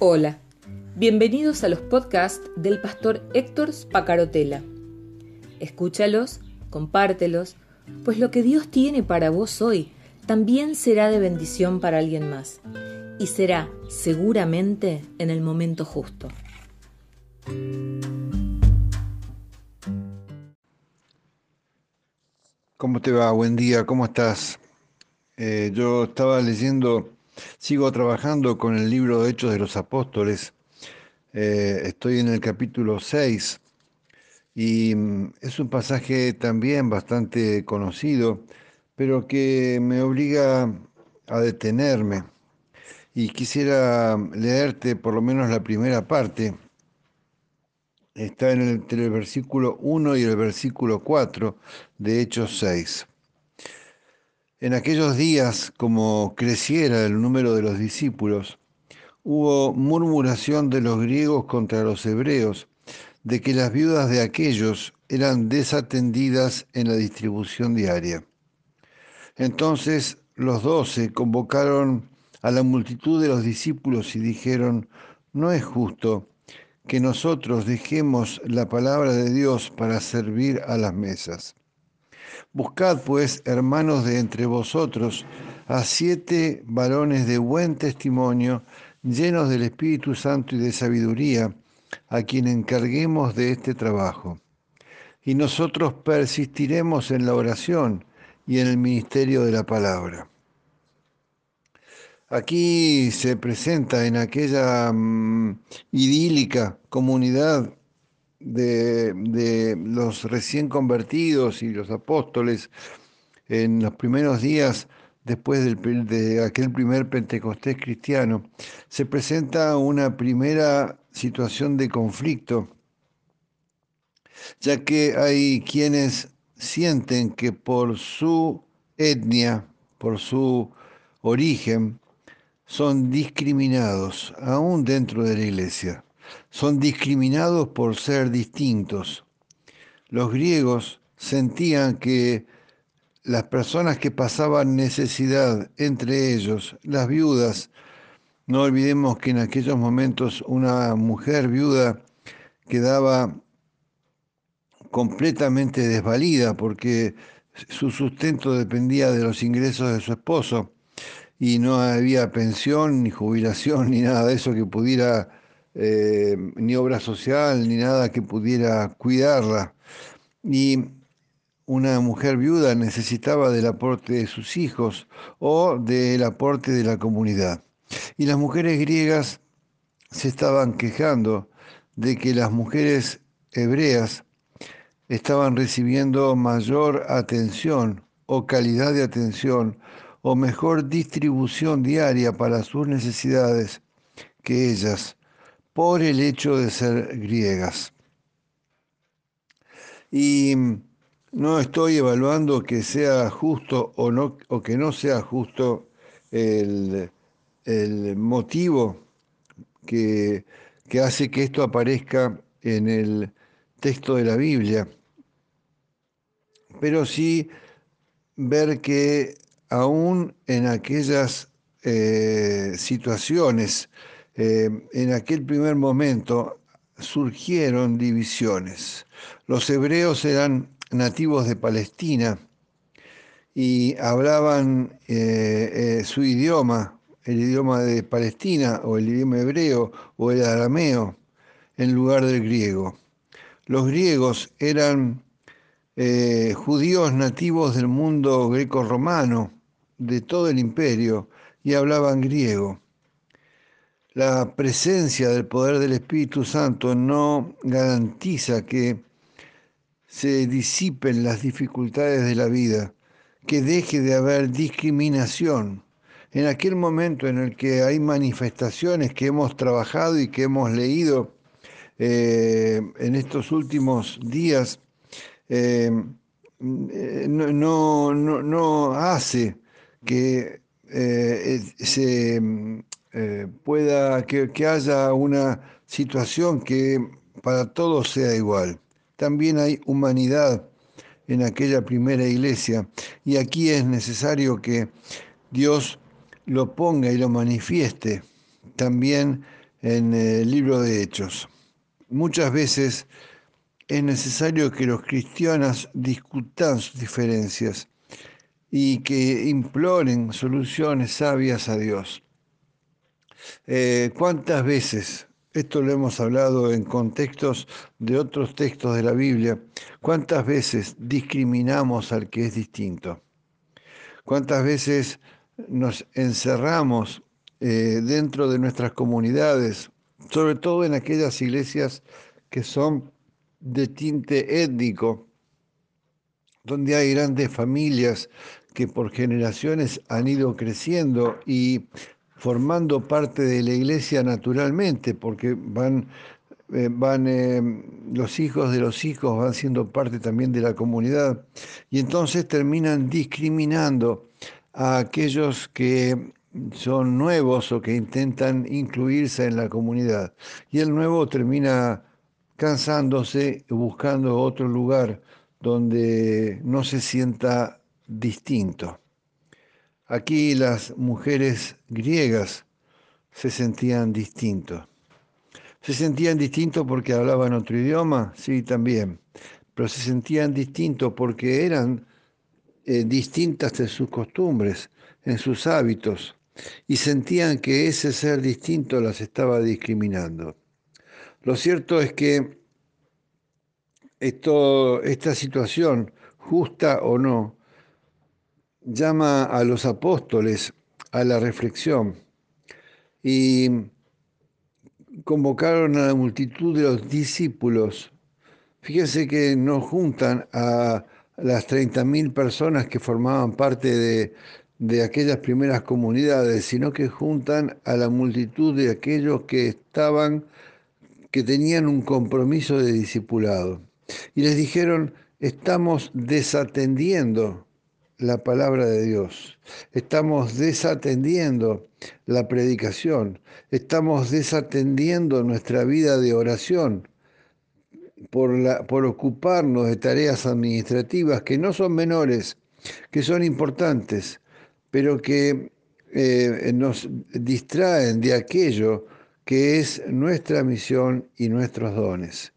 Hola, bienvenidos a los podcasts del pastor Héctor Spacarotela. Escúchalos, compártelos, pues lo que Dios tiene para vos hoy también será de bendición para alguien más y será seguramente en el momento justo. ¿Cómo te va? Buen día, ¿cómo estás? Eh, yo estaba leyendo, sigo trabajando con el libro de Hechos de los Apóstoles. Eh, estoy en el capítulo 6 y mm, es un pasaje también bastante conocido, pero que me obliga a detenerme. Y quisiera leerte por lo menos la primera parte está en el, entre el versículo 1 y el versículo 4 de Hechos 6. En aquellos días, como creciera el número de los discípulos, hubo murmuración de los griegos contra los hebreos, de que las viudas de aquellos eran desatendidas en la distribución diaria. Entonces los doce convocaron a la multitud de los discípulos y dijeron, no es justo que nosotros dejemos la palabra de Dios para servir a las mesas. Buscad pues, hermanos de entre vosotros, a siete varones de buen testimonio, llenos del Espíritu Santo y de sabiduría, a quien encarguemos de este trabajo. Y nosotros persistiremos en la oración y en el ministerio de la palabra. Aquí se presenta en aquella mm, idílica comunidad de, los recién convertidos y los apóstoles en los primeros días después de aquel primer Pentecostés cristiano, se presenta una primera situación de conflicto, ya que hay quienes sienten que por su etnia, por su origen, son discriminados, aún dentro de la iglesia. Son discriminados por ser distintos. Los griegos sentían que las personas que pasaban necesidad, entre ellos las viudas, no olvidemos que en aquellos momentos una mujer viuda quedaba completamente desvalida porque su sustento dependía de los ingresos de su esposo y no había pensión, ni jubilación, ni nada de eso que pudiera, eh, ni obra social, ni nada que pudiera cuidarla. Y una mujer viuda necesitaba del aporte de sus hijos o del aporte de la comunidad. Y las mujeres griegas se estaban quejando de que las mujeres hebreas estaban recibiendo mayor atención o calidad de atención o mejor distribución diaria para sus necesidades que ellas, por el hecho de ser griegas. Y no estoy evaluando que sea justo o, no, o que no sea justo el, motivo que, que hace que esto aparezca en el texto de la Biblia, pero sí ver que aún en aquellas eh, situaciones, eh, en aquel primer momento, surgieron divisiones. Los hebreos eran nativos de Palestina y hablaban eh, su idioma, el idioma de Palestina o el idioma hebreo o el arameo en lugar del griego. Los griegos eran judíos nativos del mundo greco-romano de todo el imperio y hablaban griego. La presencia del poder del Espíritu Santo no garantiza que se disipen las dificultades de la vida, que deje de haber discriminación. En aquel momento en el que hay manifestaciones que hemos trabajado y que hemos leído eh, en estos últimos días, eh, no, no, no hace que eh, se eh, pueda, que, que haya una situación que para todos sea igual. También hay humanidad en aquella primera iglesia y aquí es necesario que Dios lo ponga y lo manifieste también en el libro de Hechos. Muchas veces es necesario que los cristianos discutan sus diferencias y que imploren soluciones sabias a Dios. Eh, ¿Cuántas veces, esto lo hemos hablado en contextos de otros textos de la Biblia, cuántas veces discriminamos al que es distinto? ¿Cuántas veces nos encerramos eh, dentro de nuestras comunidades, sobre todo en aquellas iglesias que son de tinte étnico, donde hay grandes familias que por generaciones han ido creciendo y formando parte de la iglesia naturalmente, porque van, eh, van eh, los hijos de los hijos van siendo parte también de la comunidad, y entonces terminan discriminando a aquellos que son nuevos o que intentan incluirse en la comunidad. Y el nuevo termina cansándose, buscando otro lugar donde no se sienta distinto. Aquí las mujeres griegas se sentían distintos. ¿Se sentían distintos porque hablaban otro idioma? Sí, también. Pero se sentían distintos porque eran eh, distintas de sus costumbres, en sus hábitos, y sentían que ese ser distinto las estaba discriminando. Lo cierto es que esto, esta situación, justa o no, llama a los apóstoles a la reflexión y convocaron a la multitud de los discípulos. Fíjense que no juntan a las 30.000 personas que formaban parte de, de aquellas primeras comunidades, sino que juntan a la multitud de aquellos que estaban, que tenían un compromiso de discipulado. Y les dijeron, estamos desatendiendo la palabra de Dios, estamos desatendiendo la predicación, estamos desatendiendo nuestra vida de oración por, la, por ocuparnos de tareas administrativas que no son menores, que son importantes, pero que eh, nos distraen de aquello que es nuestra misión y nuestros dones.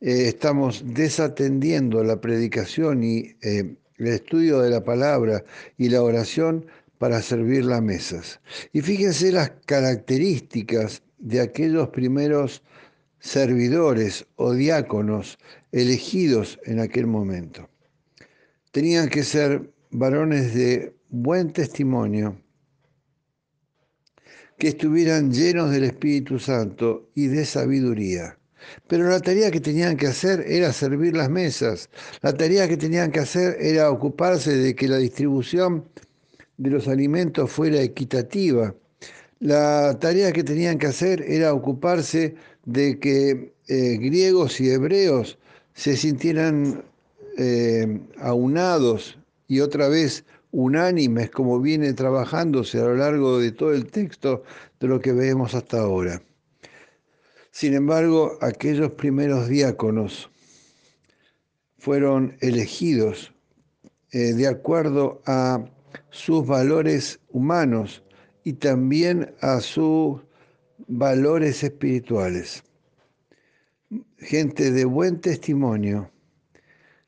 Eh, estamos desatendiendo la predicación y eh, el estudio de la palabra y la oración para servir las mesas. Y fíjense las características de aquellos primeros servidores o diáconos elegidos en aquel momento. Tenían que ser varones de buen testimonio, que estuvieran llenos del Espíritu Santo y de sabiduría. Pero la tarea que tenían que hacer era servir las mesas. La tarea que tenían que hacer era ocuparse de que la distribución de los alimentos fuera equitativa. La tarea que tenían que hacer era ocuparse de que eh, griegos y hebreos se sintieran eh, aunados y otra vez unánimes como viene trabajándose a lo largo de todo el texto de lo que vemos hasta ahora. Sin embargo, aquellos primeros diáconos fueron elegidos eh, de acuerdo a sus valores humanos y también a sus valores espirituales. Gente de buen testimonio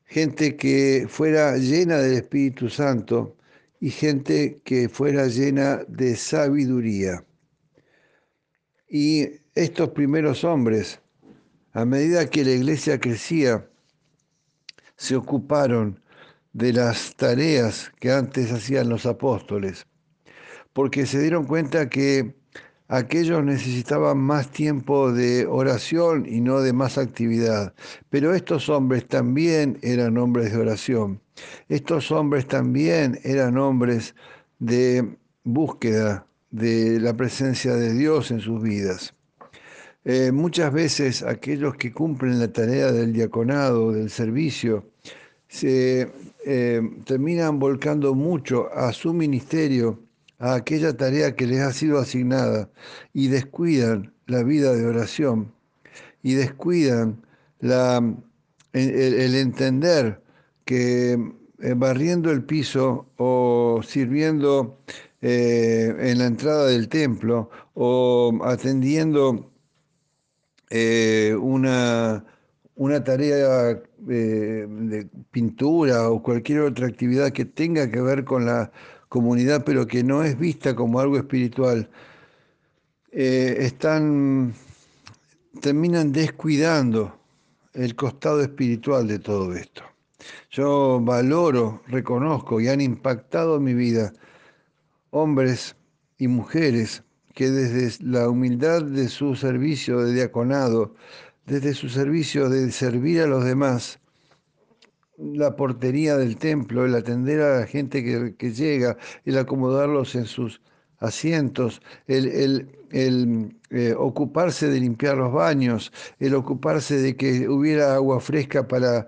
gente que fuera llena del Espíritu Santo y gente que fuera llena de sabiduría. Y estos primeros hombres, a medida que la iglesia crecía, se ocuparon de las tareas que antes hacían los apóstoles, porque se dieron cuenta que aquellos necesitaban más tiempo de oración y no de más actividad. Pero estos hombres también eran hombres de oración. Estos hombres también eran hombres de búsqueda de la presencia de Dios en sus vidas. Eh, muchas veces aquellos que cumplen la tarea del diaconado, del servicio, se eh, terminan volcando mucho a su ministerio a aquella tarea que les ha sido asignada y descuidan la vida de oración y descuidan el, entender que eh, barriendo el piso o sirviendo en la entrada del templo o atendiendo eh, una, una tarea eh, de pintura o cualquier otra actividad que tenga que ver con la comunidad, pero que no es vista como algo espiritual, eh, están, terminan descuidando el costado espiritual de todo esto. Yo valoro, reconozco y han impactado mi vida hombres y mujeres que desde la humildad de su servicio de diaconado, desde su servicio de servir a los demás, la portería del templo, el atender a la gente que, llega, el acomodarlos en sus asientos, el, eh, ocuparse de limpiar los baños, el ocuparse de que hubiera agua fresca para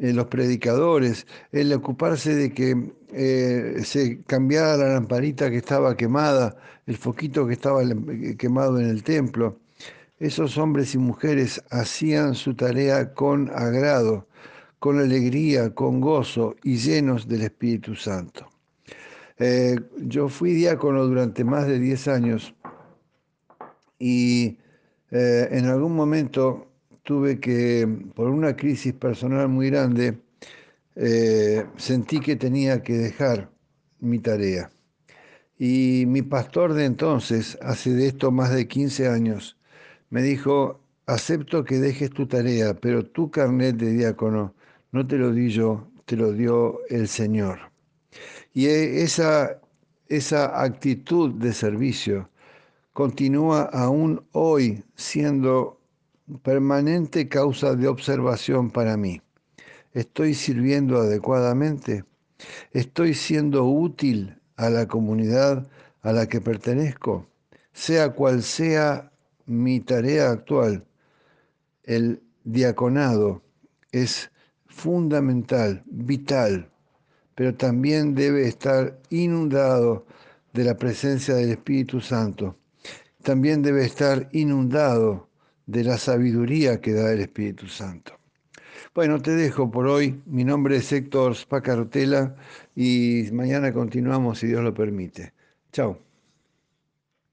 eh, los predicadores, el ocuparse de que eh, se cambiara la lamparita que estaba quemada, el foquito que estaba quemado en el templo. Esos hombres y mujeres hacían su tarea con agrado, con alegría, con gozo y llenos del Espíritu Santo. Eh, yo fui diácono durante más de 10 años y en algún momento tuve que, por una crisis personal muy grande, eh, sentí que tenía que dejar mi tarea. Y mi pastor de entonces, hace de esto más de 15 años, me dijo, acepto que dejes tu tarea, pero tu carnet de diácono no te lo di yo, te lo dio el Señor. Y e, esa, esa actitud de servicio continúa aún hoy siendo permanente causa de observación para mí. ¿Estoy sirviendo adecuadamente? ¿Estoy siendo útil a la comunidad a la que pertenezco? Sea cual sea mi tarea actual, el diaconado es fundamental, vital, pero también debe estar inundado de la presencia del Espíritu Santo. También debe estar inundado de la sabiduría que da el Espíritu Santo. Bueno, te dejo por hoy. Mi nombre es Héctor Spacartela y mañana continuamos si Dios lo permite. Chao.